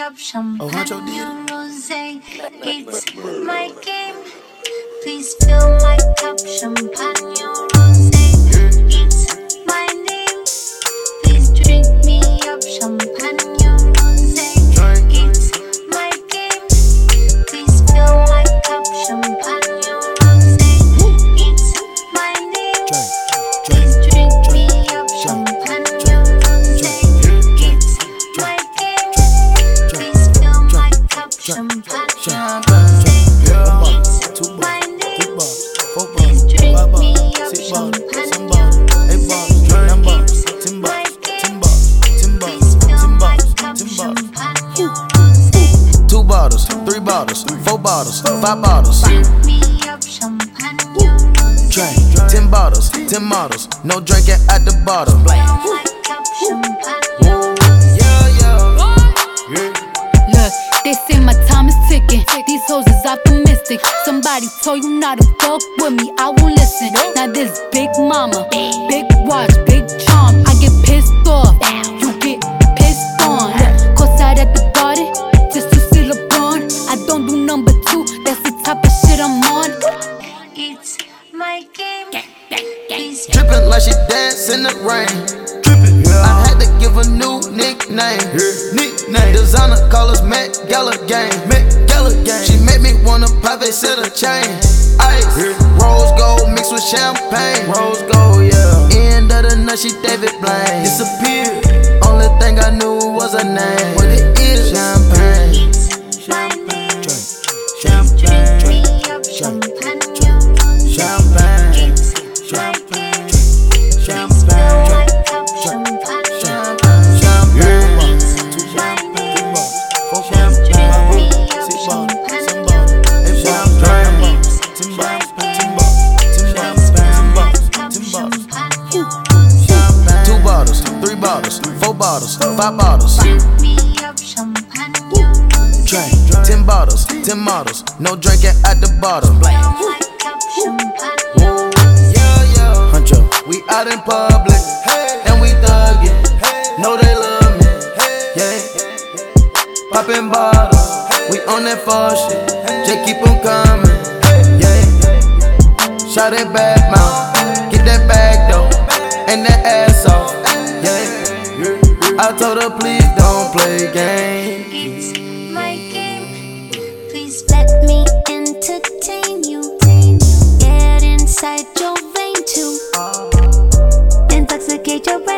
up champagne Huncho and rosé. It's my game. Please fill my cup, champagne and rosé. Two bottles, three bottles, four bottles, five bottles. Drink ten bottles, ten models. No drinking at the. Fill they say my time is ticking. These hoes is optimistic. Somebody told you not to fuck with me, I won't listen. Now this big mama, big watch, big charm. I get pissed off, you get pissed on. Cause out at the garden, just to see LeBron. I don't do number two, that's the type of shit I'm on. It's my game. Please Drippin' like she dance in the rain. Drippin', yeah. I had to give a new nickname. Nickname. Designer call us Met Gala Gang. Gala Gang. She make me wanna pop it, set a chain. Ice. Rose gold mixed with champagne. Rose gold, yeah. End of the night, she David Blaine. Disappeared. Only thing I knew was her name. Bottles, bottles, five bottles. Drink me up, champagne. Drink, ten bottles, ten models. No drinking at the bottle. Fill my cup, champagne and. Yeah, yeah. Huncho, we out in public, and we thuggin'. Know they love me, yeah. Poppin' bottles, we on that fuck shit. Just keep 'em coming, yeah. Shot it back mouth, get that bag though, and that ass off, yeah. I told her, please don't play games. It's my game. Please let me entertain you. Get inside your vein too. Uh-huh. Intoxicate your brain.